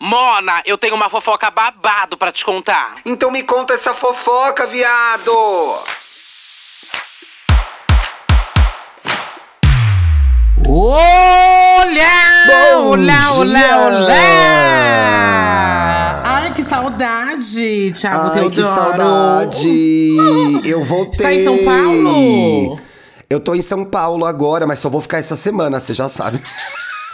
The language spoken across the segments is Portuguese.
Mona, eu tenho uma fofoca babado pra te contar. Então me conta essa fofoca, viado! Olá! Bom olá, olá, dia! olá! Ai, que saudade, Thiago Ai, Teodoro. que saudade! Eu voltei! Está em São Paulo? Eu tô em São Paulo agora, mas só vou ficar essa semana, você já sabe.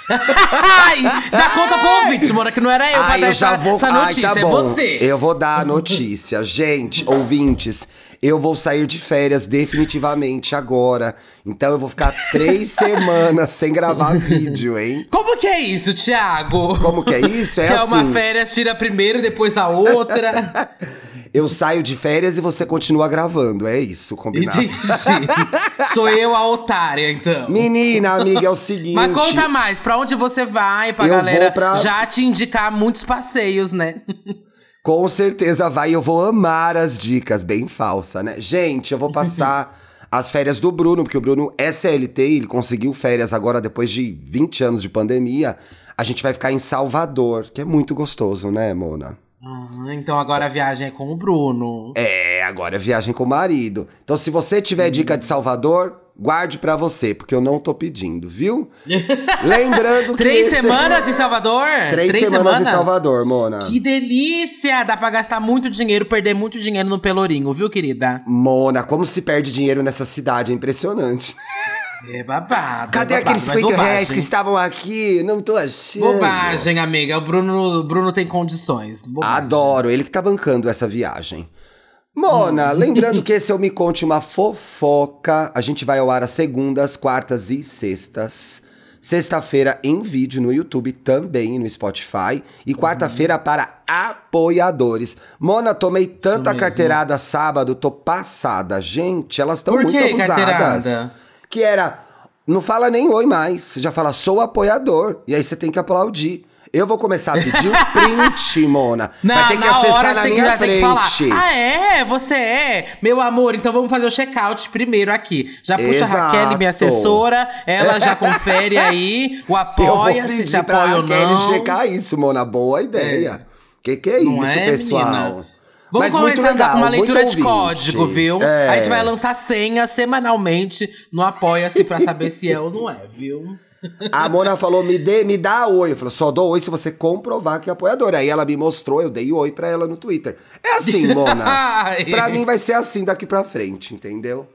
Ai, já conta pro ouvinte, Mora, que não era eu pra Ai, dar eu já vou. essa Ai, notícia, tá é você. Eu vou dar a notícia. Gente, ouvintes, eu vou sair de férias definitivamente agora. Então eu vou ficar três semanas sem gravar vídeo, hein? Como que é isso, Thiago? Como que é isso? É que é uma assim. férias, tira a primeira, depois a outra. Eu saio de férias e você continua gravando. É isso, combinado. Entendi. Sou eu a otária, então. Menina, amiga, é o seguinte. Mas conta mais, pra onde você vai, pra Eu galera pra- já te indicar muitos passeios, né? Com certeza vai, eu vou amar as dicas, bem falsa, né? Gente, eu vou passar as férias do Bruno, porque o Bruno é CLT, ele conseguiu férias agora depois de 20 anos de pandemia. A gente vai ficar em Salvador, que é muito gostoso, né, Mona? Ah, então agora a viagem é com o Bruno. É, agora é viagem com o marido. Então, se você tiver dica de Salvador, guarde pra você, porque eu não tô pedindo, viu? Lembrando que. Três esse- semanas em Salvador? Três, semanas, em Salvador, Mona. Que delícia! Dá pra gastar muito dinheiro, perder muito dinheiro no Pelourinho, viu, querida? Mona, como se perde dinheiro nessa cidade, é impressionante. É babado. Cadê é babado, aqueles mas 50 reais que estavam aqui? Não tô achando. Bobagem, amiga. O Bruno, Bruno tem condições. Bobagem. Adoro, ele que tá bancando essa viagem. Mona, Hum. lembrando que esse o Me Conte Uma Fofoca. A gente vai ao ar às segundas, quartas e sextas. Sexta-feira em vídeo no YouTube, também no Spotify. E quarta-feira para apoiadores. Mona, tomei tanta carteirada sábado, tô passada. Gente, elas estão muito abusadas. carteirada? Que era, não fala nem oi mais. Já fala, sou apoiador. E aí você tem que aplaudir. Eu vou começar a pedir o print, Mona. Não, vai ter que na acessar hora na que, minha tem que falar. frente. Ah, é? Você é? Meu amor, então vamos fazer o check-out primeiro aqui. Já puxa a Exato. Raquel, minha assessora. Ela já confere aí o Eu vou apoia, se apoia ou não. checar isso, Mona. Boa ideia. Que que é Não isso, é, pessoal? menina? Vamos Mas começar legal, com uma leitura de código, viu? É. A gente vai lançar senha semanalmente no Apoia-se pra saber se é ou não é, viu? A Mona falou, me, dê, me dá oi. Eu falei, só dou oi se você comprovar que é apoiadora. Aí ela me mostrou, eu dei oi pra ela no Twitter. É assim, Mona. Pra mim vai ser assim daqui pra frente, entendeu?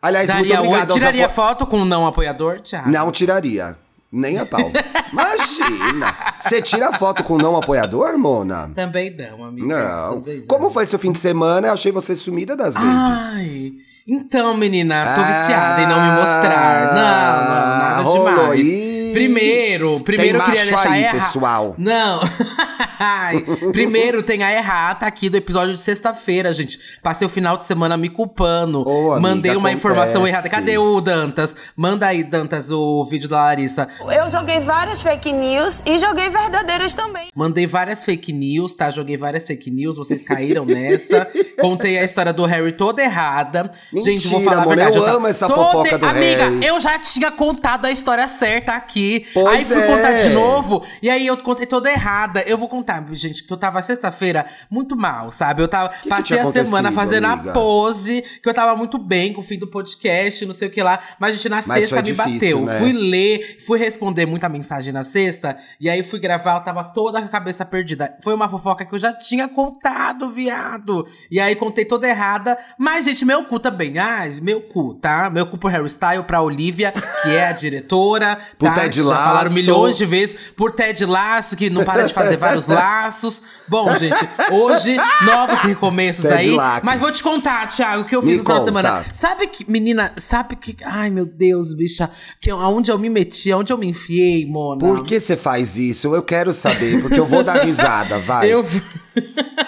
Aliás, Daria muito oi, obrigado aos tiraria apo- foto com um não apoiador, Thiago? Não tiraria. Nem a pau. Imagina. Você tira foto com não apoiador, Mona? Também não, amiga. Não. Também não. Como foi seu fim de semana? Eu achei você sumida das redes. Ai, então, menina, tô Ah, viciada em não me mostrar. Não, não, nada rolou demais. aí. Primeiro, primeiro eu Tem queria macho deixar aí, erra- pessoal. Não. Ai, primeiro tem a errata aqui do episódio de sexta-feira, gente. Passei o final de semana me culpando. Ô, amiga, Mandei uma informação acontece. errada. Cadê o Dantas? Manda aí, Dantas, o vídeo da Larissa. Eu joguei várias fake news e joguei verdadeiras também. Mandei várias fake news, tá? Joguei várias fake news, vocês caíram nessa. Contei a história do Harry toda errada. Gente, vou Mentira, falar a amor, verdade. eu ta- amo essa toda- fofoca do Amiga, Harry. eu já tinha contado a história certa aqui. Pois aí fui é. contar de novo. E aí eu contei toda errada. Eu vou contar, gente, que eu tava sexta-feira muito mal, sabe? Eu tava, que passei tinha a semana fazendo amiga? a pose, que eu tava muito bem com o fim do podcast, não sei o que lá. Mas, gente, na Mas sexta me difícil, bateu. né? Fui ler, fui responder muita mensagem na sexta, e aí fui gravar, eu tava toda com a cabeça perdida. Foi uma fofoca que eu já tinha contado, viado. E aí contei toda errada, mas, gente, meu cu também. Ah, meu cu, tá? Meu cu por Harry Style, pra Olivia, que é a diretora. Por tá? Ted Já falaram Lasso. milhões de vezes. Por Ted Laço, que não para de fazer vários laços. Bom, gente, hoje, novos recomeços aí. Mas vou te contar, Thiago, o que eu Me fiz no final de semana. Sabe que, menina, sabe que. Ai, meu Deus, bicha. Que eu- aonde eu me meti, aonde eu me enfiei, Mona. Por que você faz isso? Eu quero saber, porque eu vou dar risada, vai. Eu.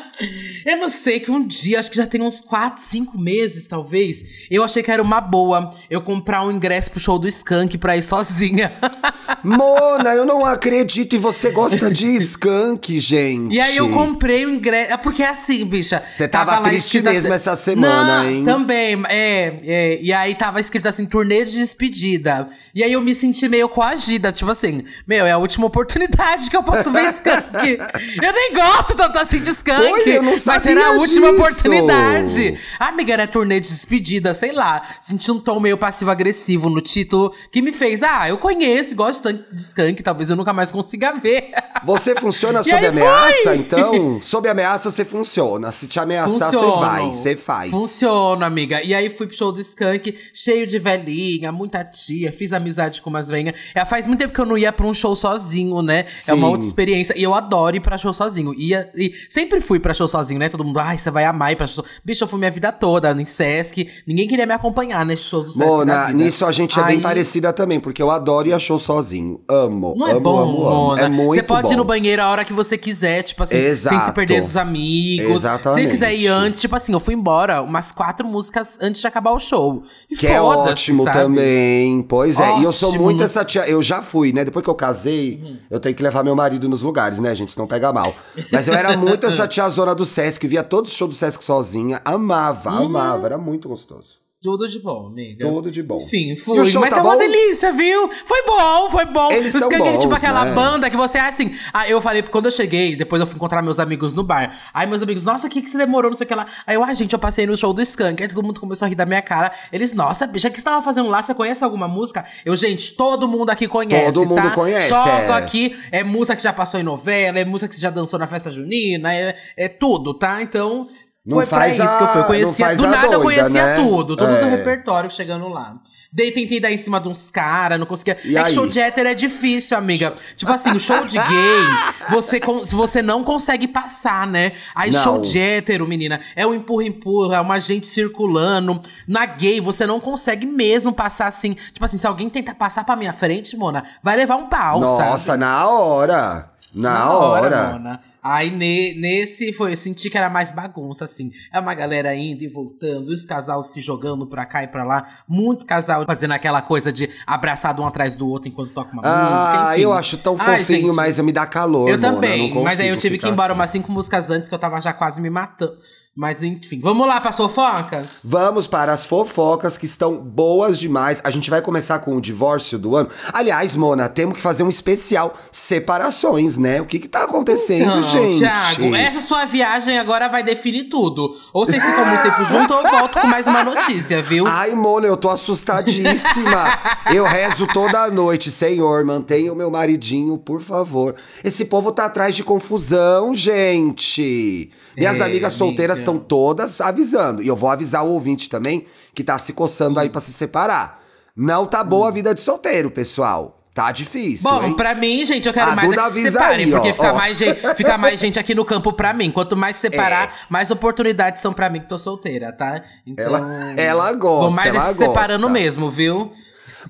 eu não sei, que um dia, acho que já tem uns 4, 5 meses, talvez. Eu achei que era uma boa eu comprar um ingresso pro show do Skank pra ir sozinha. Mona, eu não acredito e você gosta de skunk, gente. E aí eu comprei o ingresso. É Porque é assim, bicha. Você tava lá triste mesmo essa semana, Não, hein? Também, é, é. E aí tava escrito assim, turnê de despedida. E aí eu me senti meio coagida, tipo assim, meu, é a última oportunidade que eu posso ver skunk. eu nem gosto tanto assim de skunk. Oi, eu não mas sabia era a última disso. oportunidade. Ah, amiga, era turnê de despedida, sei lá. Senti um tom meio passivo-agressivo no título que me fez, ah, eu conheço, gosto tanto de skunk, talvez eu nunca mais consiga ver. Você funciona sob ameaça, foi. então? Sob ameaça você funciona. Se te ameaçar, você vai, você faz. Funciona, amiga. E aí fui pro show do Skank, cheio de velhinha, muita tia, fiz amizade com umas velhinhas. É, faz muito tempo que eu não ia pra um show sozinho, né? É uma Sim. outra experiência. E eu adoro ir pra show sozinho. Ia, e sempre fui pra show sozinho, né? Todo mundo, ai, você vai amar ir pra show. Bicho, eu fui minha vida toda no Sesc. Ninguém queria me acompanhar nesse show do Sesc. Mona, nisso a gente é bem Aí- parecida também, porque eu adoro ir a show sozinho. Amo, Não é amo, bom, amo, amo. Mona. É muito Você pode bom. ir no banheiro a hora que você quiser, tipo assim, sem se Exato. perder dos amigos. Se Exatamente. você quiser ir antes, tipo assim, eu fui embora umas quatro músicas antes de acabar o show. E Que é ótimo sabe? também. Pois é. E eu sou Ótimo, muito né? essa tia. Eu já fui, né? Depois que eu casei, Uhum. eu tenho que levar meu marido nos lugares, né, gente? Senão pega mal. Mas eu era muito essa tiazona do Sesc. Via todos os shows do Sesc sozinha. Amava, Uhum. amava. Era muito gostoso. Tudo de bom, amiga. Tudo de bom. Enfim, fui. O show Mas tá tá uma delícia, viu? Foi bom, foi bom. Eles Os são Skank, tipo bons, aquela né? banda que você é assim. Ah, eu falei, quando eu cheguei, depois eu fui encontrar meus amigos no bar. Aí meus amigos, nossa, o que, que você demorou, não sei o que lá. Aí eu, ah, gente, eu passei no show do Skank. Aí todo mundo começou a rir da minha cara. Eles, nossa, bicha, o que você tava fazendo lá? Você conhece alguma música? Eu, gente, todo mundo aqui conhece. Todo mundo tá? conhece, Só é. aqui. É música que já passou em novela, é música que já dançou na festa junina, é, é tudo, tá? Então. Não Foi pra faz isso a- que eu fui. Eu conhecia, do nada eu doida, conhecia né? tudo. Todo É. do repertório chegando lá. Daí tentei dar em cima de uns caras, não conseguia. E é que aí? show de hétero é difícil, amiga. Tipo assim, o show de gay, você, você não consegue passar, né? Aí Não. show de hétero, menina, é um empurra-empurra, é uma gente circulando. Na gay, você não consegue mesmo passar assim. Tipo assim, se alguém tentar passar pra minha frente, Mona, vai levar um pau, Nossa, sabe? na hora. Na, hora. Mona. Aí ne- nesse foi, eu senti que era mais bagunça, assim. É uma galera indo e voltando, e os casais se jogando pra cá e pra lá. Muito casal fazendo aquela coisa de abraçado um atrás do outro enquanto toca uma música. Ah, eu acho tão Ai, fofinho, gente, mas me dá calor. Eu Mona, também, não mas aí eu tive que ir embora assim. umas cinco músicas antes que eu tava já quase me matando. Mas enfim, vamos lá para fofocas? Vamos para as fofocas que estão boas demais. A gente vai começar com o divórcio do ano. Aliás, Mona, temos que fazer um especial separações, né? O que que tá acontecendo, Então, gente? Thiago, essa sua viagem agora vai definir tudo. Ou vocês ficam muito tempo junto ou eu volto com mais uma notícia, viu? Ai, Mona, eu tô assustadíssima. eu rezo toda noite. Senhor, mantenha o meu maridinho, por favor. Esse povo tá atrás de confusão, gente. Minhas É, amigas solteiras amiga. Estão todas avisando. E eu vou avisar o ouvinte também, que tá se coçando aí pra se separar. Não tá boa a vida de solteiro, pessoal. Tá difícil, Bom, hein? pra mim, gente, eu quero A mais é Duda que se separem, aí, ó, porque fica, ó. mais gente, fica mais gente aqui no campo pra mim. Quanto mais se separar, mais oportunidades são pra mim que tô solteira, tá? Então, Ela- ela gosta, Vou mais é ela se separando gosta. mesmo, viu?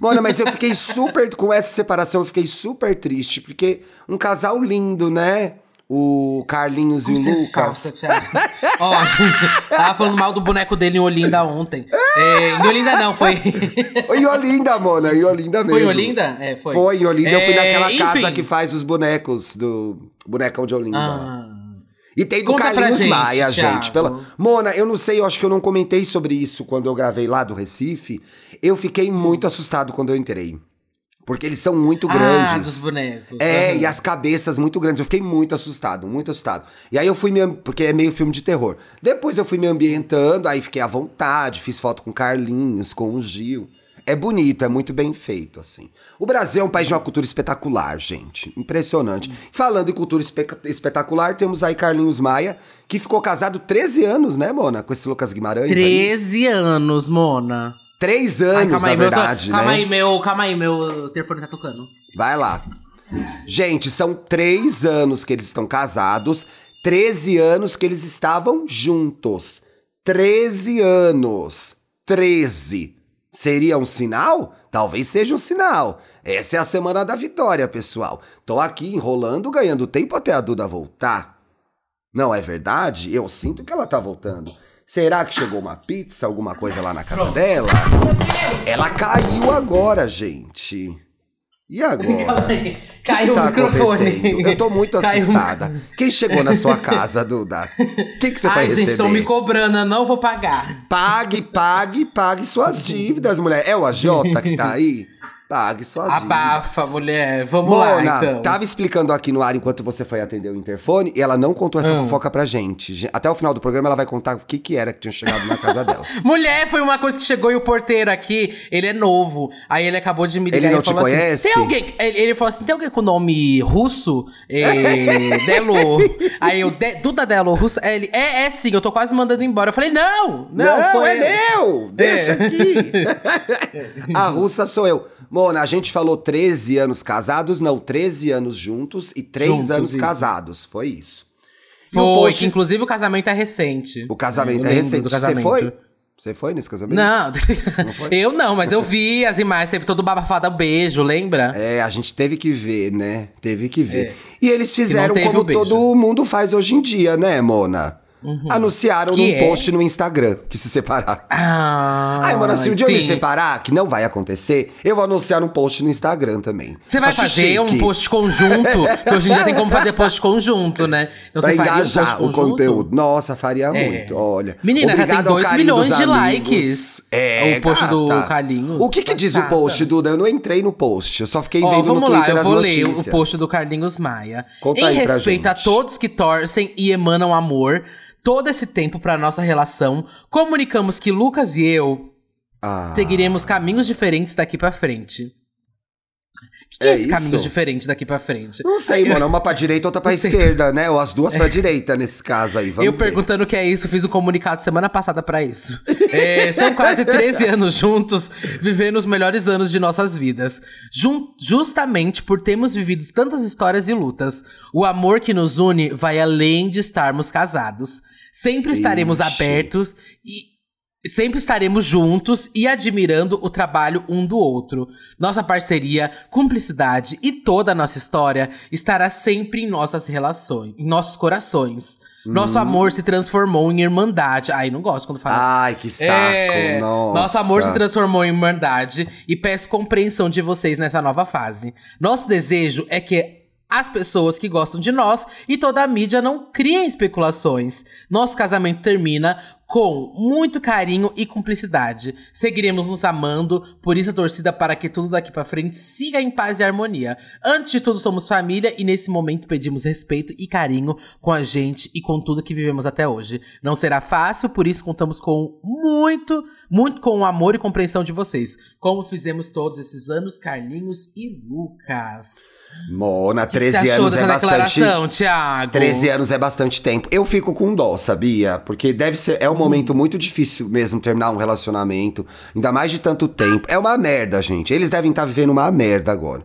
Mona, mas eu fiquei super. Com essa separação, eu fiquei super triste, porque um casal lindo, né? O Carlinhos e Você o é Lucas. falsa, Thiago. Ó, gente, tava falando mal do boneco dele em Olinda ontem. É, em Olinda não, foi. Em Olinda, Mona, em Olinda mesmo. Foi em Olinda? É, foi. Foi, em Olinda. eu fui É, naquela casa enfim. que faz os bonecos do bonecão de Olinda. Ah. E tem do Conta Carlinhos gente, Maia, Thiago. gente. Pela... Mona, eu não sei, eu acho que eu não comentei sobre isso quando eu gravei lá do Recife. Eu fiquei muito assustado quando eu entrei. Porque eles são muito Ah, grandes. dos bonecos. É, Aham. e as cabeças muito grandes. Eu fiquei muito assustado, muito assustado. E aí eu fui me. Porque é meio filme de terror. Depois eu fui me ambientando, aí fiquei à vontade, fiz foto com Carlinhos, com o Gil. É bonito, é muito bem feito, assim. O Brasil é um país de uma cultura espetacular, gente. Impressionante. Falando em cultura espe- espetacular, temos aí Carlinhos Maia, que ficou casado 13 anos, né, Mona? Com esse Lucas Guimarães. aí. 13 anos, Mona. Três Ai, anos, na aí, meu, verdade, calma né? aí, meu, calma aí, meu telefone tá tocando. Vai lá. Gente, são três anos que eles estão casados, 13 anos que eles estavam juntos. 13 anos. 13. Seria um sinal? Talvez seja um sinal. Essa é a semana da vitória, pessoal. Tô aqui enrolando, ganhando tempo até a Duda voltar. Não é verdade? Eu sinto que ela tá voltando. Será que chegou uma pizza, alguma coisa lá na casa dela? Ela caiu agora, gente. E agora? O Caiu tá o microfone. acontecendo? Eu tô muito Caiu assustada. Quem chegou na sua casa, Duda? O que, que você vai Ai, receber? gente, estão me cobrando, eu não vou pagar. Pague, pague, pague suas dívidas, mulher. É o agiota que tá aí? Pague suas Abafa, dívidas. mulher. Vamos Mona, lá, então. tava explicando aqui no ar enquanto você foi atender o interfone e ela não contou essa Hum. fofoca pra gente. Ge- Até o final do programa ela vai contar o que que era que tinha chegado na casa dela. Mulher, foi uma coisa que chegou e o porteiro aqui, ele é novo. Aí ele acabou de me ligar Ele não e falou te assim, conhece? Tem alguém. Ele, falou assim: tem alguém com nome russo? É, Delo. Aí eu, "De- Duda Delo, russo. Aí Ele, é, é sim, eu tô quase mandando embora. Eu falei, não, não, Não, foi é eu." meu! Deixa aqui! a russa sou eu. Mona, a gente falou 13 anos casados, não, 13 anos juntos e 3 Juntos, anos isso. casados. Foi isso. O Foi, post- que inclusive o casamento é recente. O casamento é lembro recente. do Você casamento. foi? Você foi nesse casamento? Não, foi? eu não, mas eu vi as imagens, teve todo babafado beijo, lembra? É, a gente teve que ver, né? Teve que ver. E eles fizeram como o todo mundo faz hoje em dia, né, Mona? Anunciaram Que num é? post no Instagram que se separaram. Ah, Ai, mano, se um dia eu me separar, que não vai acontecer, eu vou anunciar um post no Instagram também. Você vai Acho fazer um chique. post conjunto? que hoje em dia tem como fazer post conjunto, né? Então Pra um engajar post o conteúdo. Nossa, faria É. muito, olha. Menina, já tem Obrigado ao 2 carinho milhões de likes. É, O post do gata. Carlinhos. O que que diz o post, Duda? Eu não entrei no post, eu só fiquei Ó, vendo no vamos lá, Twitter eu as vou ler o post do Carlinhos Maia. Conta em respeito a todos que torcem e emanam amor, todo esse tempo pra nossa relação, comunicamos que Lucas e eu Ah. seguiremos caminhos diferentes daqui pra frente. O que, que é, É esse isso? caminhos diferentes daqui pra frente? Não sei, mano, uma pra direita, outra pra esquerda, né? Ou as duas pra direita nesse caso aí, vamos eu ver. perguntando o que é isso, fiz um comunicado semana passada pra isso. É, são quase 13 anos juntos, vivendo os melhores anos de nossas vidas. Jun- justamente por termos vivido tantas histórias e lutas. O amor que nos une vai além de estarmos casados. Sempre estaremos Ixi. abertos e. Sempre estaremos juntos e admirando o trabalho um do outro. Nossa parceria, cumplicidade e toda a nossa história estará sempre em nossas relações, em nossos corações. Nosso amor se transformou em irmandade. Ai, não gosto quando fala isso. Ai, que saco, É, nossa. Nosso amor se transformou em irmandade e peço compreensão de vocês nessa nova fase. Nosso desejo é que as pessoas que gostam de nós e toda a mídia não criem especulações. Nosso casamento termina com muito carinho e cumplicidade. Seguiremos nos amando, por isso a torcida para que tudo daqui pra frente siga em paz e harmonia. Antes de tudo, somos família e nesse momento pedimos respeito e carinho com a gente e com tudo que vivemos até hoje. Não será fácil, por isso contamos com muito, muito com o amor e compreensão de vocês, como fizemos todos esses anos, Carlinhos e Lucas. Mona, O que 13 você achou anos é bastante. Thiago? 13 anos é bastante tempo. Eu fico com dó, sabia? Porque deve ser. É um momento muito difícil mesmo terminar um relacionamento. Ainda mais de tanto tempo. É uma merda, gente. Eles devem estar vivendo uma merda agora.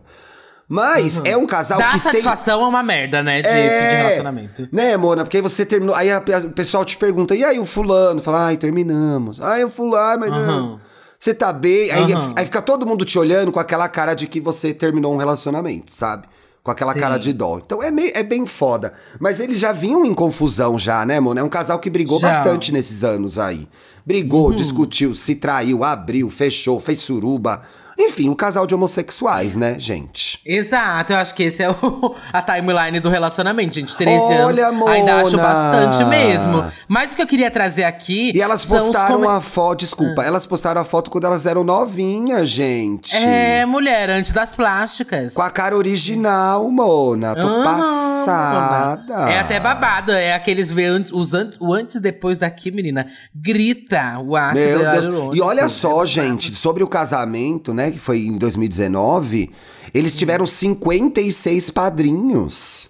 Mas é um casal Dar que satisfação é uma merda, né, de, de relacionamento. Né, Mona? Porque aí você terminou. Aí a- a- o pessoal te pergunta, e aí o fulano? Fala, ai, terminamos. Ai, o fulano, mas. não. Aham. Você tá bem. Aí, Aham. aí fica todo mundo te olhando com aquela cara de que você terminou um relacionamento, sabe? Com aquela Sim. cara de dó. Então é, meio, é bem foda. Mas eles já vinham em confusão, já, né, Mona? É um casal que brigou Já. Uhum. bastante nesses anos aí. Brigou, discutiu, se traiu, abriu, fechou, fez suruba. Enfim, um casal de homossexuais, né, gente? Exato, eu acho que esse é o, a timeline do relacionamento, gente. 13 Olha, anos. Ainda acho Mona! bastante mesmo. Mas o que eu queria trazer aqui. E elas postaram a foto, desculpa, elas postaram a foto quando elas eram novinhas, gente. É, mulher, antes das plásticas. Com a cara original, Mona. Tô Aham, passada. É até babado, é aqueles ver os an- o antes e depois daqui, menina. Grita o ácido Meu Deus. E olha só, gente, sobre o casamento, né, que foi em 2019, eles tiveram 56 padrinhos.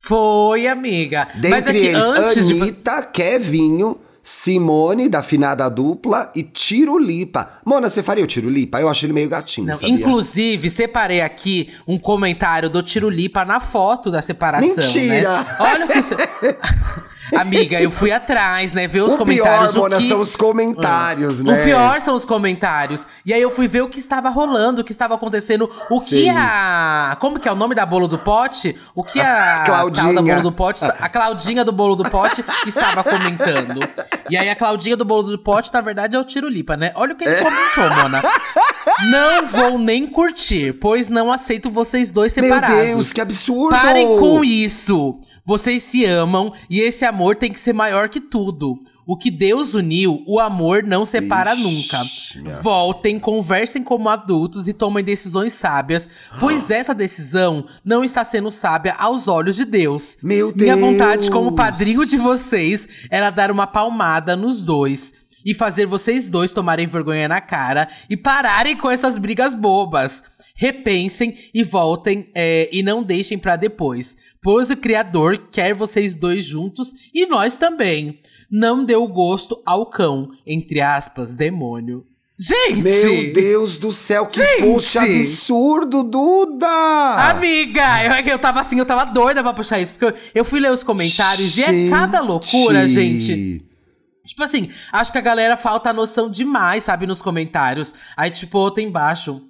Foi, amiga. Mas é Dentre eles, antes de. Anitta, Kevinho, Simone, da finada dupla, e Tirulipa. Mona, você faria o Tirulipa? Eu acho ele meio gatinho, Não, sabia? inclusive, separei aqui um comentário do Tirulipa na foto da separação. Mentira! Né? Olha o que. Amiga, eu fui atrás, né? Ver os O comentários. pior, Mona, o que... são os comentários, O né? pior são os comentários. E aí eu fui ver o que estava rolando, o que estava acontecendo, o que Sim. a. Como que é o nome da bolo do pote? O que a. Claudinha. da bolo do pote. A Claudinha do bolo do pote estava comentando. E aí a Claudinha do bolo do pote, na verdade, é o Tirulipa, né? Olha o que ele comentou, Mona. Não vou nem curtir, pois não aceito vocês dois Meu separados. Deus, que absurdo! Parem com isso! Vocês se amam e esse amor tem que ser maior que tudo. O que Deus uniu, o amor não separa Ixi, nunca. Voltem, conversem como adultos e tomem decisões sábias, pois essa decisão não está sendo sábia aos olhos de Deus. Meu Minha vontade como Deus. padrinho de vocês era dar uma palmada nos dois e fazer vocês dois tomarem vergonha na cara e pararem com essas brigas bobas. Repensem e voltem é, e não deixem pra depois, pois o Criador quer vocês dois juntos e nós também. Não deu gosto ao cão, entre aspas, demônio. Gente! Meu Deus do céu, que Gente! post absurdo, Duda! Amiga, eu, eu tava assim, eu tava doida pra puxar isso, porque eu, eu fui ler os comentários e é cada loucura, gente. Tipo assim, acho que a galera falta a noção demais, sabe, nos comentários. Aí, tipo, outro embaixo.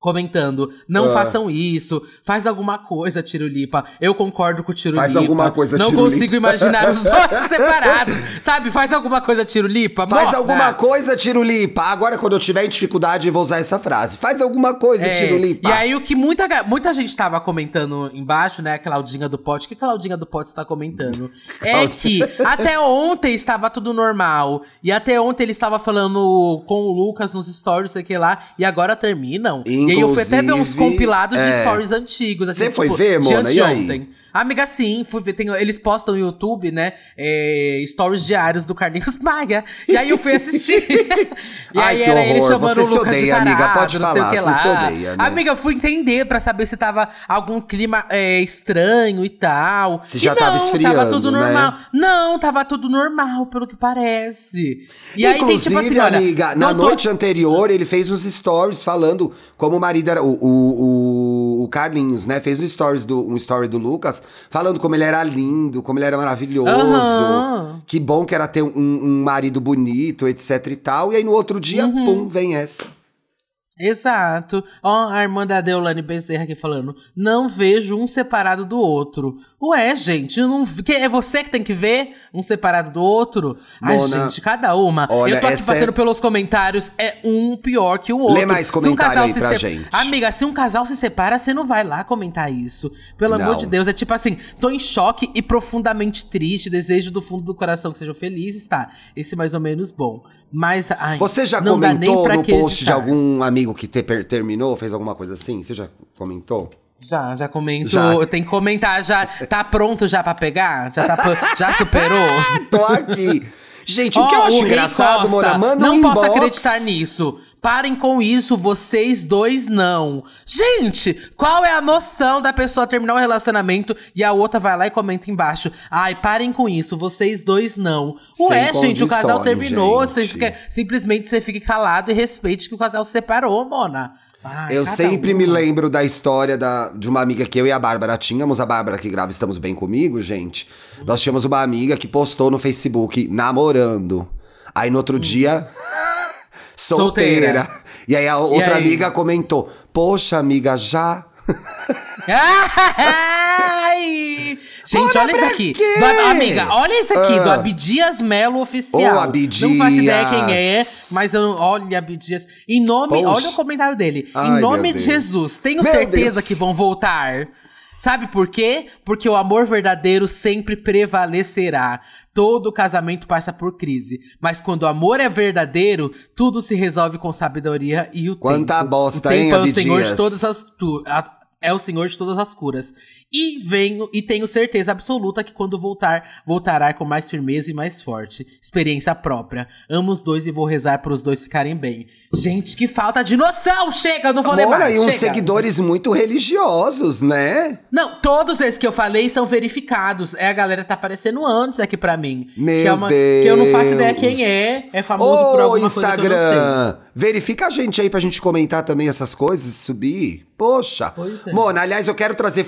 Comentando, não Ah. façam isso, faz alguma coisa, Tirulipa. Eu concordo com o Tirulipa. Faz alguma coisa, Não Tirulipa. consigo imaginar os dois separados. Sabe, faz alguma coisa, Tirulipa. Faz Morta. alguma coisa, Tirulipa. Agora, quando eu tiver em dificuldade, eu vou usar essa frase. Faz alguma coisa, É, Tirulipa. E aí, o que muita, muita gente tava comentando embaixo, né? A Claudinha do Pote. O que a Claudinha do Pote está comentando? é que até ontem estava tudo normal. E até ontem ele estava falando com o Lucas nos stories, sei que lá. E agora terminam. e aí eu fui até ver uns compilados de é. stories antigos. Assim, Você foi tipo, ver, de Mona? E aí? anteontem. Amiga, sim, fui ver. Tem, eles postam no YouTube, né? é, stories diários do Carlinhos Maia. E aí eu fui assistir. e Ai, aí que era ele chamando Você o se Lucas odeia, de amiga, tarado, pode não sei o falar, que lá. odeia, né? Amiga, eu fui entender pra saber se tava algum clima é, estranho e tal. Se já e tava não, esfriando, tava tudo né? normal. Não, tava tudo normal, pelo que parece. E aí tem Inclusive, tipo assim, olha, amiga, na não tô- noite anterior, ele fez uns stories falando como o marido era. O, o, o- o Carlinhos, né? Fez um, stories do, um story do Lucas falando como ele era lindo, como ele era maravilhoso. Aham. Que bom que era ter um, um marido bonito, etc e tal. E aí no outro dia, Uhum. pum, vem essa. Exato. Ó, a irmã da Deolane Bezerra aqui falando. Não vejo um separado do outro. Ué, gente, não, que é você que tem que ver um separado do outro? Ai, Mona, gente, cada uma. olha, eu tô aqui passando é- pelos comentários, é um pior que o outro. Lê mais um comentário casal aí pra se- gente. Amiga, se um casal se separa, você não vai lá comentar isso. Pelo amor Não. de Deus, é tipo assim, tô em choque e profundamente triste, desejo do fundo do coração que sejam felizes, tá? Esse é mais ou menos bom. Mas, ai, Você já comentou no post de algum amigo que te- terminou, fez alguma coisa assim? Você já comentou? Já, já comento. Já. Tem que comentar, já. Tá pronto já pra pegar? Já, tá, já superou? Tô aqui. Gente, o que eu acho engraçado, Mona, manda Não um posso inbox. acreditar nisso. Parem com isso, vocês dois não. Gente, qual é a noção da pessoa terminar um relacionamento e a outra vai lá e comenta embaixo? Ai, parem com isso, vocês dois não. Ué, Sem gente, o casal terminou, você gente. fica, simplesmente você fique calado e respeite que o casal se separou, Mona. Ai, Eu sempre me uma. lembro da história da, de uma amiga que eu e a Bárbara tínhamos. A Bárbara que grava Estamos Bem Comigo, gente. Nós tínhamos uma amiga que postou no Facebook namorando. Aí no outro dia, solteira. Solteira. E aí a outra aí? amiga comentou: Poxa, amiga, já. Ai! Gente, Mona, olha isso aqui. Do amiga, olha isso aqui, Ah. do Abdias Melo Oficial. Ô, Abdias. Não faço ideia quem é, mas eu. Olha, Abdias. Em nome. Poxa. Olha o comentário dele. Ai, em nome de. Jesus, tenho Meu certeza Deus. que vão voltar. Sabe por quê? Porque o amor verdadeiro sempre prevalecerá. Todo casamento passa por crise. Mas quando o amor é verdadeiro, tudo se resolve com sabedoria e o Quanta tempo. bosta, o tempo hein, é o Senhor de todas as tu- é o Senhor de todas as curas. E venho e tenho certeza absoluta que quando voltar, voltará com mais firmeza e mais forte. Experiência própria. Amo os dois e vou rezar para os dois ficarem bem. Gente, que falta de noção! Chega, eu não vou ler Mona, mais. e uns chega. seguidores muito religiosos, né? Não, todos esses que eu falei são verificados. É a galera que tá aparecendo antes aqui pra mim. Meu que é uma, Deus. Que eu não faço ideia quem é. É famoso por Ô, alguma coisa que eu não sei. Instagram, verifica a gente aí pra gente comentar também essas coisas subir. Poxa. Pois é. Mona, aliás, eu quero trazer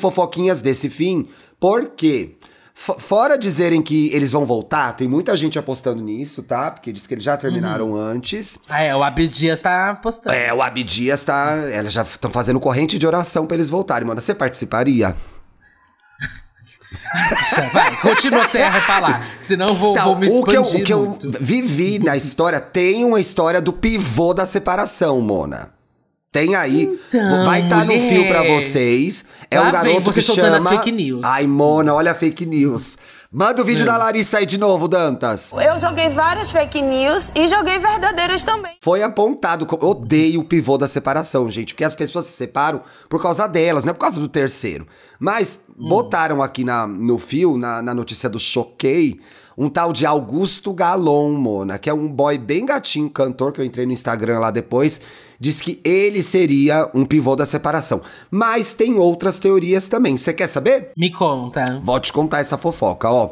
fofoquinhas desse fim, porque fo- fora dizerem que eles vão voltar, tem muita gente apostando nisso, tá? Porque diz que eles já terminaram Uhum. antes. Ah, é, o Abdias tá postando. É, o Abdias tá. Elas já estão fazendo corrente de oração pra eles voltarem. Mona, você participaria? Vai, continua o que você ia falar. Senão eu vou, Então, vou me o que, eu, expandir o que eu vivi na história tem uma história do pivô da separação, Mona. Tem aí. Então, vai estar no mulher. fio pra vocês. É um vem garoto você que soltando as chama. fake news. Ai, Mona, olha a fake news. Manda o Hum. vídeo da Larissa aí de novo, Dantas. Eu joguei várias fake news e joguei verdadeiras também. Foi apontado. como- Eu odeio o pivô da separação, gente. Porque as pessoas se separam por causa delas, não é por causa do terceiro. Mas Hum. botaram aqui na, no fio, na, na notícia do Choquei, um tal de Augusto Galon, Mona, que é um boy bem gatinho, cantor, que eu entrei no Instagram lá depois. Diz que ele seria um pivô da separação. Mas tem outras teorias também. Você quer saber? Me conta. Vou te contar essa fofoca, ó.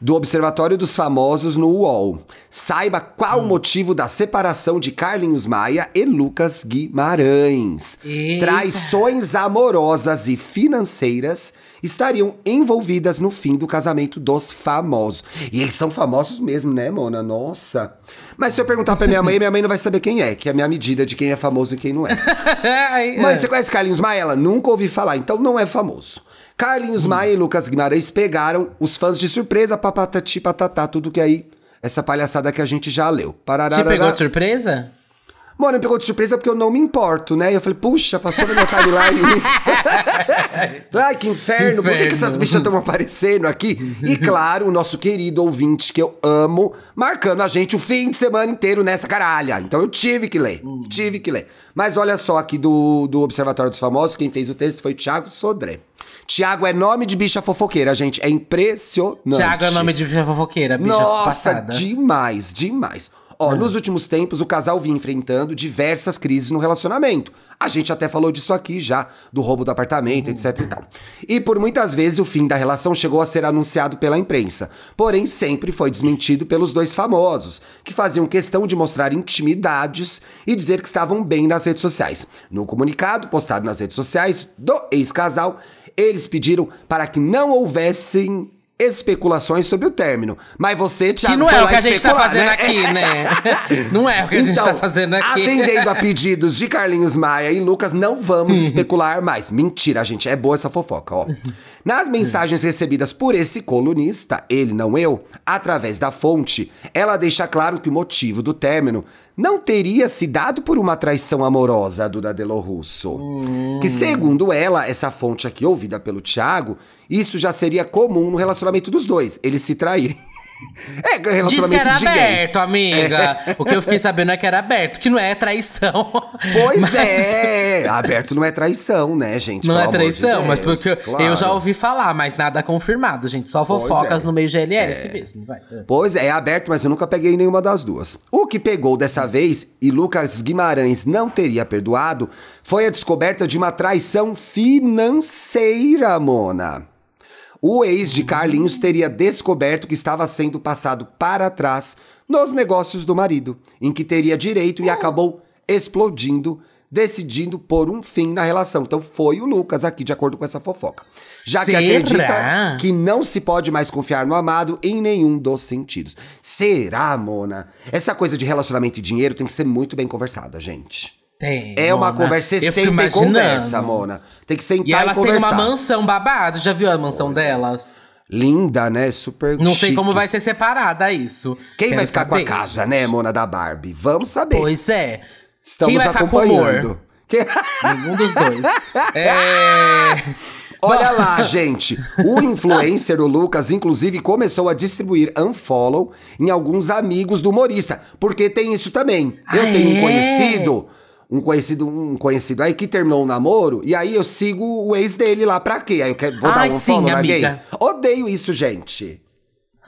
Do Observatório dos Famosos no UOL. Saiba qual o motivo da separação de Carlinhos Maia e Lucas Guimarães. Eita. Traições amorosas e financeiras estariam envolvidas no fim do casamento dos famosos. E eles são famosos mesmo, né, Mona? Nossa. Mas se eu perguntar pra minha mãe, minha mãe não vai saber quem é, que é a minha medida de quem é famoso e quem não é. Mas é. você conhece Carlinhos Maia? Ela nunca ouvi falar, então não é famoso. Carlinhos Maia e Lucas Guimarães pegaram os fãs de surpresa, papatati, patatá, tudo que aí, essa palhaçada que a gente já leu. Te Parararara. pegou de surpresa? Mano, me pegou de surpresa porque eu não me importo, né? Eu falei, puxa, passou no meu timeline isso. Ai, que inferno. Por que, que Inferno. essas bichas estão aparecendo aqui? E claro, o nosso querido ouvinte que eu amo, marcando a gente o fim de semana inteiro nessa caralha. Então eu tive que ler, tive que ler. Mas olha só aqui do, do Observatório dos Famosos, quem fez o texto foi Thiago Sodré. Tiago é nome de bicha fofoqueira, gente. É impressionante. Thiago é nome de bicha fofoqueira, bicha Nossa, passada. demais, demais. Ó, nos últimos tempos, o casal vinha enfrentando diversas crises no relacionamento. A gente até falou disso aqui já, do roubo do apartamento, etc e tal. E por muitas vezes o fim da relação chegou a ser anunciado pela imprensa. Porém, sempre foi desmentido pelos dois famosos, que faziam questão de mostrar intimidades e dizer que estavam bem nas redes sociais. No comunicado postado nas redes sociais do ex-casal, eles pediram para que não houvessem especulações sobre o término. Mas você, Thiago, Que não foi é o que a gente tá especular, fazendo né? aqui, né? não é o que a gente Então, tá fazendo aqui. Atendendo a pedidos de Carlinhos Maia e Lucas, não vamos especular mais. Mentira, gente, é boa essa fofoca, ó. Nas mensagens recebidas por esse colunista, ele não eu, através da fonte, ela deixa claro que o motivo do término não teria se dado por uma traição amorosa do Dadelo Russo. Que segundo ela, essa fonte aqui ouvida pelo Thiago, isso já seria comum no relacionamento dos dois, eles se traírem. É, Diz que era aberto, amiga. O que eu fiquei sabendo é que era aberto, que não é traição. Pois Mas- é, aberto não é traição, né, gente? Não Pelo é amor de traição, mas porque eu- claro. eu já ouvi falar, mas nada confirmado, gente. Só fofocas é. no meio GLS mesmo, vai. Pois é, é aberto, mas eu nunca peguei nenhuma das duas. O que pegou dessa vez, e Lucas Guimarães não teria perdoado, foi a descoberta de uma traição financeira, Mona. O ex de Carlinhos teria descoberto que estava sendo passado para trás nos negócios do marido, em que teria direito e acabou explodindo, decidindo pôr um fim na relação. Então foi o Lucas aqui, de acordo com essa fofoca. Já que Será? acredita que não se pode mais confiar no amado em nenhum dos sentidos. Será, Mona? Essa coisa de relacionamento e dinheiro tem que ser muito bem conversada, gente. Tem. É uma Mona. conversa, Eu você senta e conversa, Mona. Tem que sentar E e, elas têm conversar. uma mansão babado, já viu a mansão delas? Linda, né? Super Não sei chique. como vai ser separada isso. Quem Quero vai ficar com a saber, casa, gente. né, Mona da Barbie? Vamos saber. Pois é. Estamos Quem vai ficar com o acompanhando. Nenhum dos dois. é... Olha lá, gente. O influencer, o Lucas, inclusive, começou a distribuir unfollow em alguns amigos do humorista. Porque tem isso também. Eu Ah, tenho um é? Um conhecido, um conhecido aí que terminou um namoro, e aí eu sigo o ex dele lá pra quê? Aí eu quero, vou Ai, dar um sim, follow na gay. amiga. Odeio isso, gente.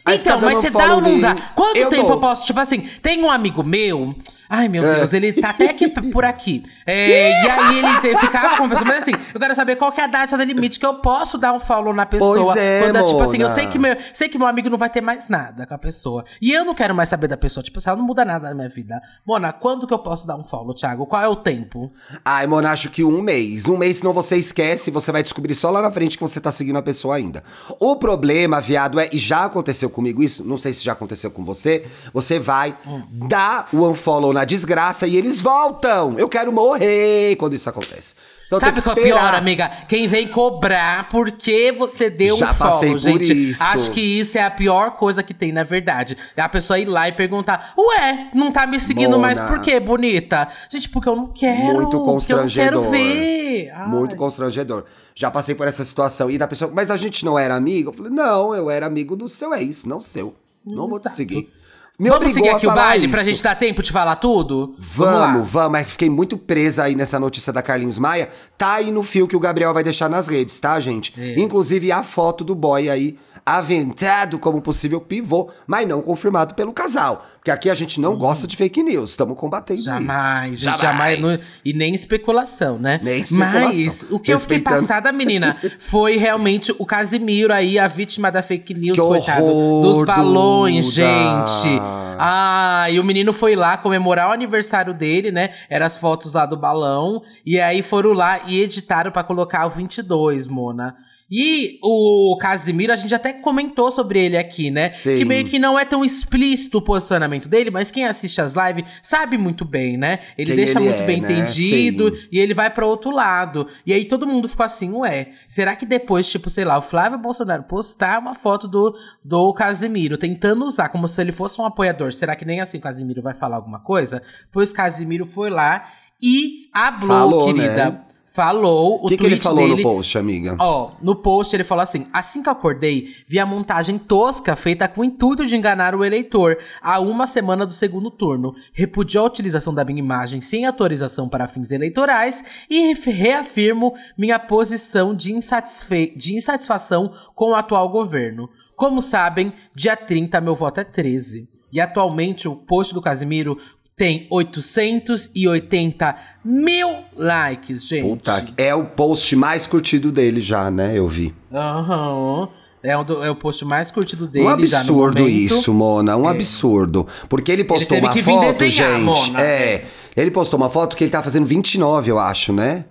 Aí Então, mas você dá ou não dá? Quanto Eu tempo dou. eu posso? Tipo assim, tem um amigo meu. Ai, meu É. Deus, ele tá até aqui por aqui. É, e aí ele ficava com a pessoa. Mas assim, eu quero saber qual que é a data da limite que eu posso dar um follow na pessoa. É, quando é, tipo assim, eu Mona. sei que, meu, sei que meu amigo não vai ter mais nada com a pessoa. E eu não quero mais saber da pessoa. Tipo assim, ela não muda nada na minha vida. Mona, quando que eu posso dar um follow, Thiago? Qual é o tempo? Ai, mano, acho que um mês. Um mês, senão você esquece, você vai descobrir só lá na frente que você tá seguindo a pessoa ainda. O problema, viado, é, e já aconteceu comigo isso, não sei se já aconteceu com você, você vai, dá o unfollow na na desgraça e eles voltam. Eu quero morrer quando isso acontece. Então Sabe qual é pior, amiga? Quem vem cobrar porque você deu Já um follow, passei por gente. isso. Acho que isso é a pior coisa que tem, na verdade. É a pessoa ir lá e perguntar: Ué, não tá me seguindo mais Mona. por quê, bonita? Gente, porque eu não quero. Muito porque eu não constrangedor. quero ver. Ai. Muito constrangedor. Já passei por essa situação. E da pessoa, mas a gente não era amigo? Eu falei, não, eu era amigo do seu ex, não seu. Não vou te Exato. seguir. Me Vamos obrigou seguir aqui o baile isso. pra gente dar tempo de falar tudo? Vamos, lá. vamos. É que fiquei muito presa aí nessa notícia da Carlinhos Maia. Tá aí no fio que o Gabriel vai deixar nas redes, tá, gente? É. Inclusive a foto do boy aí, aventado como possível pivô, mas não confirmado pelo casal. Porque aqui a gente não gosta de fake news, estamos combatendo. Jamais, isso. gente, jamais. não- e nem especulação, né? Nem especulação. Mas o que eu fiquei passada, menina, foi realmente o Casimiro aí, a vítima da fake news, Que coitado. Dos balões, Duda. gente. Ah, e o menino foi lá comemorar o aniversário dele, né? Eram as fotos lá do balão. E aí foram lá e editaram pra colocar o 22, Mona. E o Casimiro, a gente até comentou sobre ele aqui, né? Sim. Que meio que não é tão explícito o posicionamento dele, mas quem assiste as lives sabe muito bem, né? Ele Quem deixa ele muito é, bem né? entendido Sim. e ele vai pra outro lado. E aí todo mundo ficou assim, ué, será que depois, tipo, sei lá, o Flávio Bolsonaro postar uma foto do, do Casimiro tentando usar como se ele fosse um apoiador, será que nem assim o Casimiro vai falar alguma coisa? Pois Casimiro foi lá e hablou, Falou, querida. né? Falou, o que, que ele falou dele, no post, amiga? Ó, no post ele falou assim: assim que eu acordei, vi a montagem tosca feita com o intuito de enganar o eleitor há uma semana do segundo turno. Repudiou a utilização da minha imagem sem autorização para fins eleitorais e reafirmo minha posição de, insatisfe- de insatisfação com o atual governo. Como sabem, dia 30 meu voto é 13. E atualmente o post do Casimiro tem 880 mil likes, gente. Puta, é o post mais curtido dele já, né? Eu vi. Aham. É, o do- é o post mais curtido dele. Um absurdo isso, Mona, um absurdo. Porque ele postou teve uma foto, desenhar, gente. Mona. É. Ele postou uma foto que ele tá fazendo 29, eu acho, né?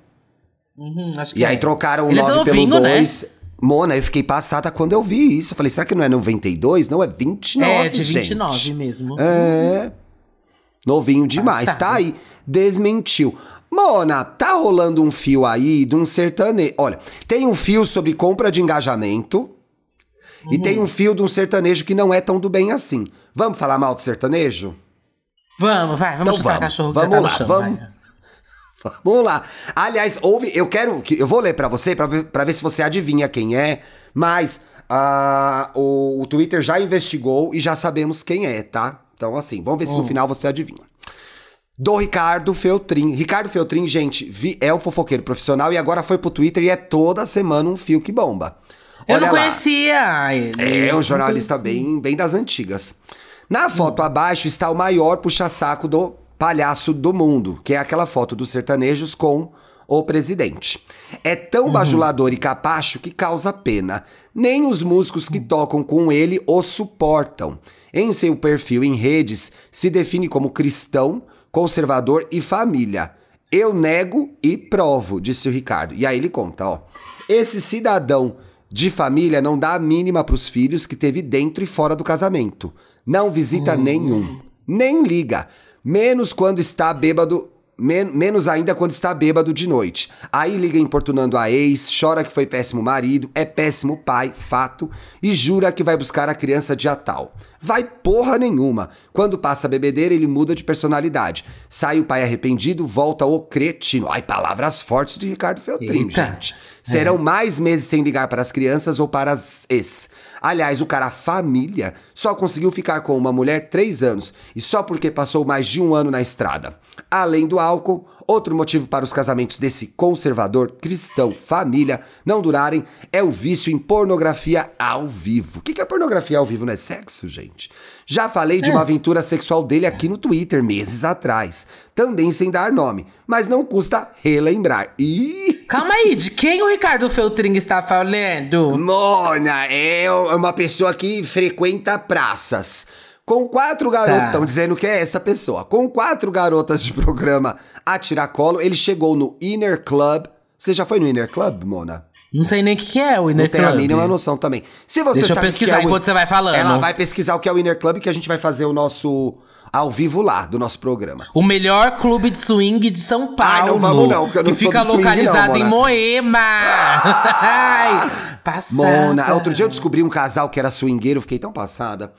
Uhum, acho que E aí é. trocaram o Ele é 9 pelo novinho, né? 2. Mona, eu fiquei passada quando eu vi isso. Eu falei, será que não é 92? Não, é 29, É, de gente. 29 mesmo. É. Novinho demais. Passado. Tá aí. Desmentiu. Mona, tá rolando um fio aí de um sertanejo. Olha, tem um fio sobre compra de engajamento. E tem Uhum. um fio de um sertanejo que não é tão do bem assim. Vamos falar mal do sertanejo? Vamos, vai, vamos Então chutar vamos, cachorro vamos que tá lá, chão, vamos. vai. Vamos lá. Aliás, houve. Eu quero. que Eu vou ler pra você, pra ver, pra ver se você adivinha quem é. Mas ah, o, o Twitter já investigou e já sabemos quem é, tá? Então, assim, vamos ver se no final você adivinha. Do Ricardo Feltrin. Ricardo Feltrin, gente, vi- é um fofoqueiro profissional e agora foi pro Twitter e é toda semana um fio que bomba. Eu Olha não lá. conhecia ele. É um Não jornalista bem, bem das antigas. Na foto abaixo está o maior puxa-saco do palhaço do mundo, que é aquela foto dos sertanejos com o presidente. É tão bajulador e capacho que causa pena. Nem os músicos que tocam com ele o suportam. Em seu perfil em redes, se define como cristão, conservador e família. Eu nego e provo, disse o Ricardo. E aí ele conta, ó. Esse cidadão de família não dá a mínima pros filhos que teve dentro e fora do casamento. Não visita nenhum. Nem liga. Menos quando está bêbado. Men- menos ainda quando está bêbado de noite. Aí liga importunando a ex, chora que foi péssimo marido, é péssimo pai, fato, e jura que vai buscar a criança dia tal. Vai porra nenhuma. Quando passa a bebedeira, ele muda de personalidade. Sai o pai arrependido, volta o cretino. Ai, palavras fortes de Ricardo Feltrin, Eita. gente. Serão mais meses sem ligar para as crianças ou para as ex. Aliás, o cara família só conseguiu ficar com uma mulher três anos e só porque passou mais de um ano na estrada. Além do álcool, outro motivo para os casamentos desse conservador cristão família não durarem é o vício em pornografia ao vivo. O que é pornografia ao vivo? Não é sexo, gente? Já falei de uma aventura sexual dele aqui no Twitter meses atrás, também sem dar nome, mas não custa relembrar. Ih! Calma aí, de quem o Ricardo Feltrin está falando? Mona é uma pessoa que frequenta praças. Com quatro garotas, Tá. estão dizendo que é essa pessoa. Com quatro garotas de programa a tiracolo, ele chegou no Inner Club. Você já foi no Inner Club, Mona? Não sei nem o que que é o Inner Não tem a Club. mínima noção também. Se você Deixa eu sabe que pesquisar é o- enquanto você vai falando. Ela vai pesquisar o que é o Inner Club, que a gente vai fazer o nosso ao vivo lá do nosso programa. O melhor clube de swing de São Paulo. Ai, não vamos não, porque eu não que sou fica swing, localizado não, em. Moema. Ai, passada. Mona, outro dia eu descobri um casal que era swingueiro, fiquei tão passada.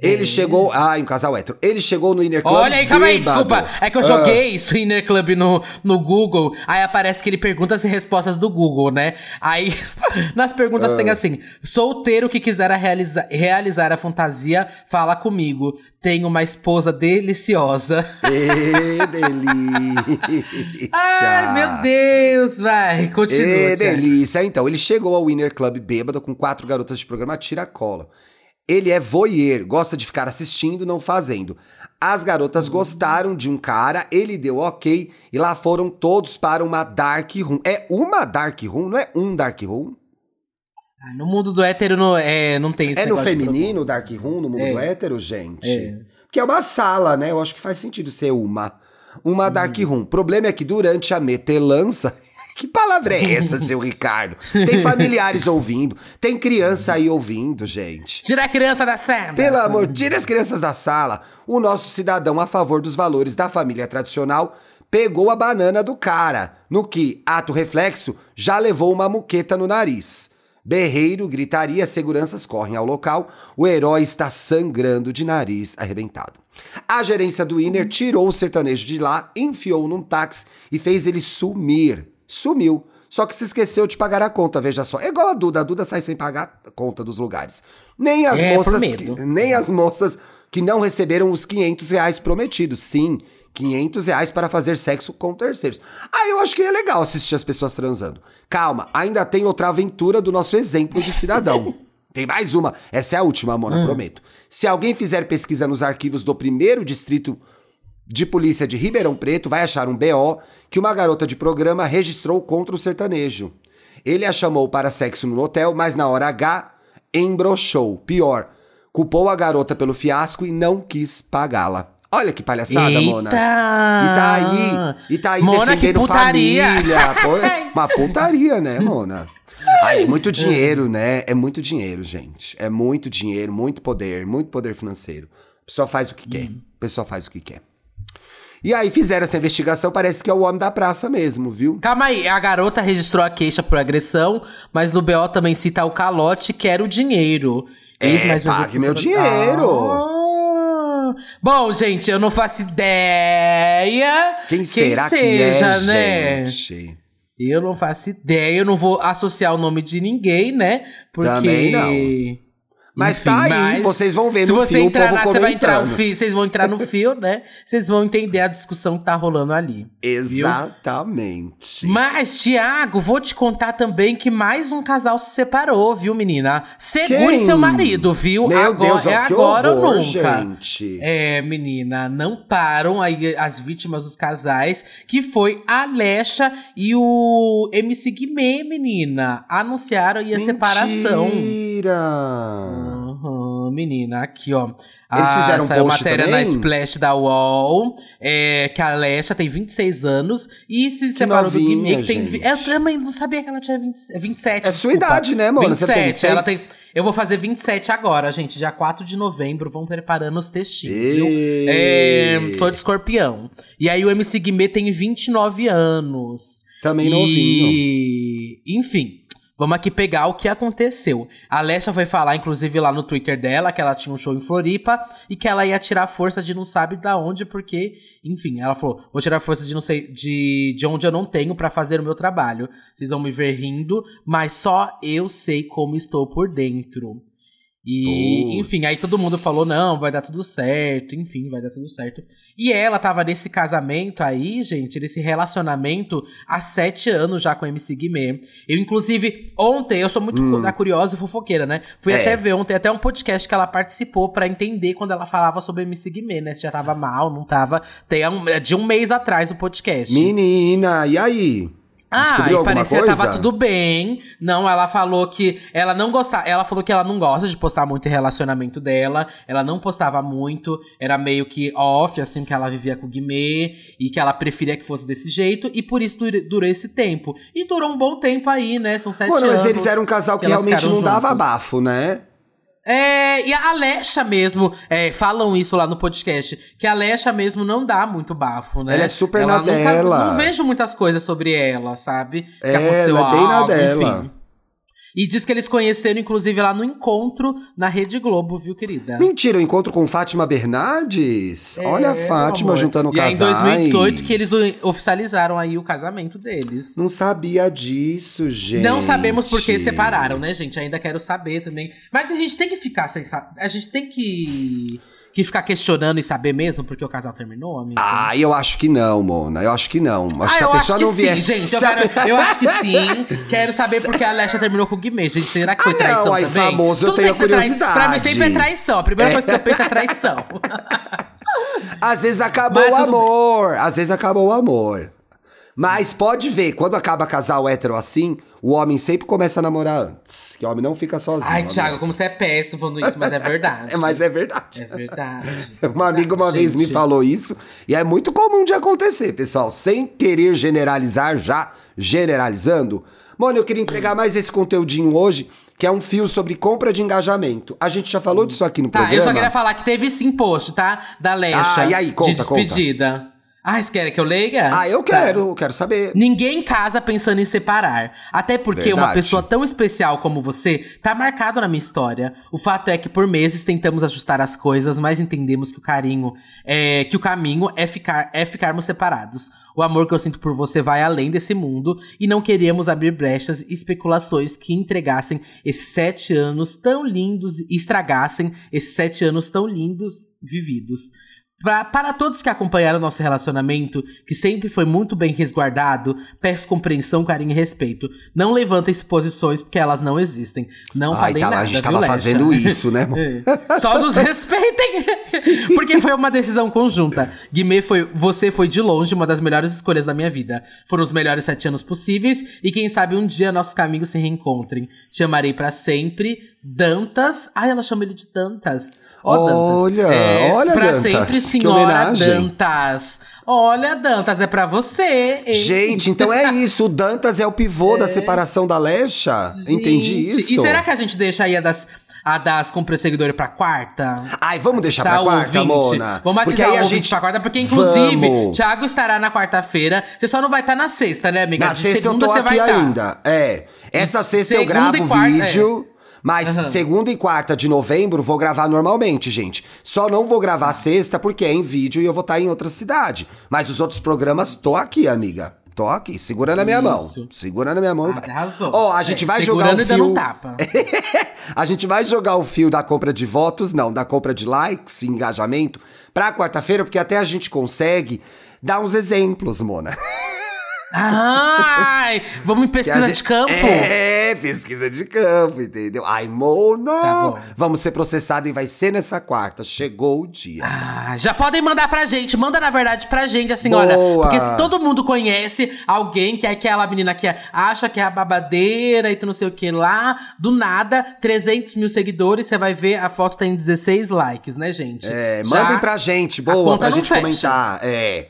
Ele chegou. Ah, um casal hétero. Ele chegou no Inner Club. Olha aí, calma aí, bêbado. desculpa. É que eu Ah. joguei Swinner Club no, no Google, aí aparece que ele perguntas e respostas do Google, né? Aí, nas perguntas Ah. tem assim: solteiro que quiser realizar, realizar a fantasia, fala comigo. Tenho uma esposa deliciosa. Ê, delícia. Ai, meu Deus, vai. Continua. Ê, Thiago. delícia. Então, ele chegou ao Winner Club bêbado com quatro garotas de programa Tira-Cola. Ele é voyeur, gosta de ficar assistindo, não fazendo. As garotas gostaram de um cara, ele deu ok, e lá foram todos para uma dark room. É uma dark room, não é um dark room? Ah, No mundo do hétero não, é, não tem esse é no feminino, o dark room, no mundo É. hétero, gente? É. Porque é uma sala, né? Eu acho que faz sentido ser uma. Uma dark Uhum. room. O problema é que durante a metelança. Que palavra é essa, seu Ricardo? Tem familiares ouvindo, tem criança aí ouvindo, gente. Tira a criança da sala. Pelo amor, tire as crianças da sala. O nosso cidadão a favor dos valores da família tradicional pegou a banana do cara, no que, ato reflexo, já levou uma muqueta no nariz. Berreiro, gritaria, seguranças correm ao local. O herói está sangrando de nariz arrebentado. A gerência do Inner tirou o sertanejo de lá, enfiou num táxi e fez ele sumir. Sumiu. Só que se esqueceu de pagar a conta, veja só. É igual a Duda. A Duda sai sem pagar a conta dos lugares. Nem as É, moças. que- nem as moças que não receberam os 500 reais prometidos. Sim, 500 reais para fazer sexo com terceiros. Ah, eu acho que é legal assistir as pessoas transando. Calma, ainda tem outra aventura do nosso exemplo de cidadão. Tem mais uma. Essa é a última, Mona, prometo. Se alguém fizer pesquisa nos arquivos do primeiro distrito de polícia de Ribeirão Preto, vai achar um BO que uma garota de programa registrou contra o sertanejo. Ele a chamou para sexo no hotel, mas na hora H embroxou. Pior, culpou a garota pelo fiasco e não quis pagá-la. Olha que palhaçada, Mona. Eita! E tá aí, e tá aí Mona, que defendendo putaria. família. Pô, é uma putaria, né, Mona? Ai, muito dinheiro, né? É muito dinheiro, gente. É muito dinheiro, muito poder, muito poder financeiro. A pessoa faz o que quer. A pessoa faz o que quer. E aí fizeram essa investigação, parece que é o homem da praça mesmo, viu? Calma aí, a garota registrou a queixa por agressão, mas no BO também cita o calote, quer o dinheiro. É, mais pague meu dinheiro. Ah. Bom, gente, eu não faço ideia Quem será seja, que é, né? gente? Eu não faço ideia, eu não vou associar o nome de ninguém, né? Porque... Também não. Mas tá aí, vocês vão ver se no você fio entrar lá, você vai entrar no fio, vocês vão entrar no fio, né? Vocês vão entender a discussão que tá rolando ali. viu? Exatamente. Mas, Tiago, vou te contar também que mais um casal se separou, viu, menina? Segure Quem? seu marido, viu? Meu agora, Deus, é agora ou horror, nunca. gente. É, menina, não param aí as vítimas dos casais, que foi a Alexa e o MC Guimê, menina. Anunciaram aí a separação. Mentira! Menina, aqui, ó. Eles Ah, fizeram um saiu post matéria também? na Splash da UOL, é, que a Alessia tem 26 anos e se separou do novinha, Guimê, que tem... gente. Eu também não sabia que ela tinha 20, é 27, É sua desculpa. idade, né? Você 27, tem 26? ela tem... Eu vou fazer 27 agora, gente, dia 4 de novembro, vão preparando os textinhos, viu? É, sou de escorpião. E aí o MC Guimê tem 29 anos. Também e... novinho. Enfim, vamos aqui pegar o que aconteceu. A Alessia foi falar, inclusive, lá no Twitter dela, que ela tinha um show em Floripa e que ela ia tirar força de não sabe da onde, porque, enfim, ela falou: vou tirar força de não sei de, de onde eu não tenho pra fazer o meu trabalho. Vocês vão me ver rindo, mas só eu sei como estou por dentro. E, Putz. enfim, aí todo mundo falou: não, vai dar tudo certo, enfim, vai dar tudo certo. E ela tava nesse casamento aí, gente, nesse relacionamento há sete anos já com o MC Guimê. Eu, inclusive, ontem, eu sou muito da curiosa e fofoqueira, né? Fui É. até ver ontem, até um podcast que ela participou pra entender quando ela falava sobre o MC Guimê, né? Se já tava mal, não tava. Tem um, é de um mês atrás o podcast. Menina, e aí? Ah, Descobriu e alguma parecia que coisa? tava tudo bem. Não, ela falou que ela não gostava. Ela falou que ela não gosta de postar muito em relacionamento dela. Ela não postava muito. Era meio que off, assim, que ela vivia com o Guimê. E que ela preferia que fosse desse jeito. E por isso durou esse tempo. E durou um bom tempo aí, né? São sete Mano, anos. mas eles eram um casal que, elas realmente não dava juntos. bafo, né? É, e a Alexa mesmo, é, falam isso lá no podcast, que a Alexa mesmo não dá muito bafo, né? Ela é super ela na nunca- dela. Não vejo muitas coisas sobre ela, sabe? Que É, ela é bem na algo, dela. enfim. E diz que eles conheceram, inclusive, lá no encontro na Rede Globo, viu, querida? Mentira, eu encontro com Fátima Bernardes. Olha a É, Fátima juntando E casais. em 2018, que eles o- oficializaram aí o casamento deles. Não sabia disso, gente. Não sabemos por que separaram, né, gente? Ainda quero saber também. Mas a gente tem que ficar sem sa- A gente tem que, que ficar questionando e saber mesmo porque o casal terminou, amigo. Ah, eu acho que não, Mona. Eu acho que não. Acho Ah, se a eu pessoa não vier. sim, gente. Eu, quero- eu acho que sim. Quero saber porque a Alexa terminou com o Guimê. Gente, será que foi Ah, traição não, aí também? famoso, eu Tudo tenho tem que ser trai- curiosidade. Pra mim sempre é traição. A primeira coisa que eu penso é traição. Às vezes acabou Mas o amor. Às vezes acabou o amor. Mas pode ver, quando acaba casal hétero assim, o homem sempre começa a namorar antes. Que o homem não fica sozinho. Ai, amor. Thiago, como você é péssimo falando isso, mas é verdade. É, mas é verdade. É verdade. Uma amiga uma vez me Gente. falou isso, e é muito comum de acontecer, pessoal. Sem querer generalizar, já generalizando. Mano, eu queria entregar mais esse conteúdinho hoje, que é um fio sobre compra de engajamento. A gente já falou disso aqui no Tá, programa. eu só queria falar que teve sim post, tá? Da Alexa. Ah, e aí, conta, de despedida. Ah, você quer que eu leia? Ah, eu Tá. quero, eu quero saber. Ninguém casa pensando em separar. Até porque uma Verdade. pessoa tão especial como você tá marcado na minha história. O fato é que por meses tentamos ajustar as coisas, mas entendemos que o carinho é que o caminho é ficar é ficarmos separados. O amor que eu sinto por você vai além desse mundo e não queríamos abrir brechas e especulações que entregassem esses sete anos tão lindos e estragassem esses sete anos tão lindos vividos. Pra- para todos que acompanharam nosso relacionamento, que sempre foi muito bem resguardado, peço compreensão, carinho e respeito. Não levantem suposições, porque elas não existem. Não Ai, falem tá, nada, a gente viu, tava Lecha? fazendo isso, né, amor? É. Só nos respeitem! Porque foi uma decisão conjunta. Guimê foi. Você foi de longe uma das melhores escolhas da minha vida. Foram os melhores sete anos possíveis e quem sabe um dia nossos caminhos se reencontrem. Te amarei pra sempre. Dantas. Ai, ela chama ele de Dantas. Ó, Olha, Dantas. É, olha, Pra Dantas, sempre, senhora. Dantas. Olha, Dantas, é pra você. hein? Gente, então é isso. O Dantas é o pivô da separação da Lecha. Entendi Gente, isso. E será que a gente deixa aí a das, a das compras seguidores pra quarta? Ai, vamos deixar pra Tá, quarta, ouvinte. Mona? Vamos Porque atizar aí o a gente... pra quarta, porque inclusive, Vamos. Thiago estará na quarta-feira. Você só não vai estar na sexta, né, amiga? Na De sexta eu tô aqui tá. ainda. É. Essa sexta eu segunda gravo e quarta, vídeo. Mas Aham. segunda e quarta de novembro vou gravar normalmente, gente. Só não vou gravar sexta porque é em vídeo e eu vou estar em outra cidade. Mas os outros programas, tô aqui, amiga. Tô aqui, segura na minha mão. Isso. Segura na minha mão. Arrasou. Ó, a gente É, vai jogar o dando um fio. tapa. a gente vai jogar o fio da compra de votos, não, da compra de likes e engajamento pra quarta-feira, porque até a gente consegue dar uns exemplos, Mona. Ai, vamos em pesquisa gente- de campo? É, pesquisa de campo, entendeu? Ai, Mona! Tá. Vamos ser processados e vai ser nessa quarta. Chegou o dia. Ah, já podem mandar pra gente. Manda, na verdade, pra gente, assim, Boa. olha. Porque todo mundo conhece alguém que é aquela menina que acha que é a babadeira e tu não sei o que lá. Do nada, 300 mil seguidores, você vai ver, a foto tem 16 likes, né, gente? É, Já mandem pra gente, boa, pra gente fecha. comentar. É.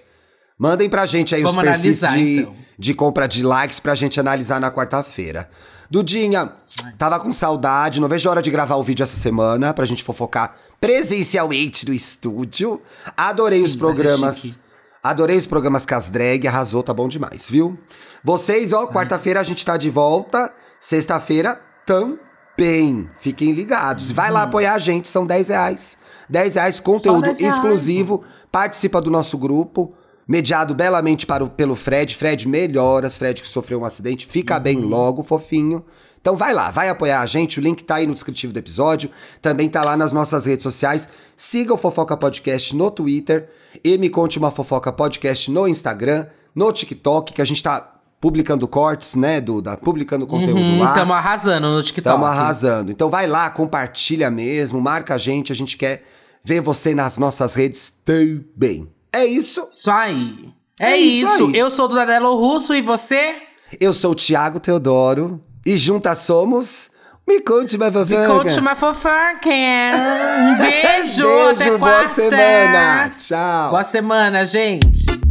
Mandem pra gente aí Vamos os perfis analisar, de, então. de compra de likes pra gente analisar na quarta-feira. Dudinha, tava com saudade, não vejo a hora de gravar o vídeo essa semana pra gente fofocar presencialmente do estúdio. Adorei os Sim, programas. mas é chique. Adorei os programas com as drag, arrasou, tá bom demais, viu? Vocês, ó, quarta-feira a gente tá de volta, sexta-feira também. Fiquem ligados. Vai Uhum. lá apoiar a gente, são 10 reais. 10 reais, conteúdo 10 reais. exclusivo, participa do nosso grupo, mediado belamente para o- pelo Fred. Fred, melhoras, Fred que sofreu um acidente, fica bem Uhum. logo, fofinho. Então vai lá, vai apoiar a gente, o link tá aí no descritivo do episódio, também tá lá nas nossas redes sociais. Siga o Fofoca Podcast no Twitter e me conte uma fofoca podcast no Instagram, no TikTok, que a gente tá publicando cortes, né, Duda? Publicando conteúdo Hum, lá. tamo arrasando no TikTok. Tamo arrasando. Então vai lá, compartilha mesmo, marca a gente, a gente quer ver você nas nossas redes também. É isso. Isso aí. É, É isso isso. Eu sou do Dadelo Russo e você? Eu sou o Thiago Teodoro e juntas somos. Me conte uma Me fofoca. conte uma fofoca. Um beijo, até Beijo, boa quarta. semana. Tchau. Boa semana, gente.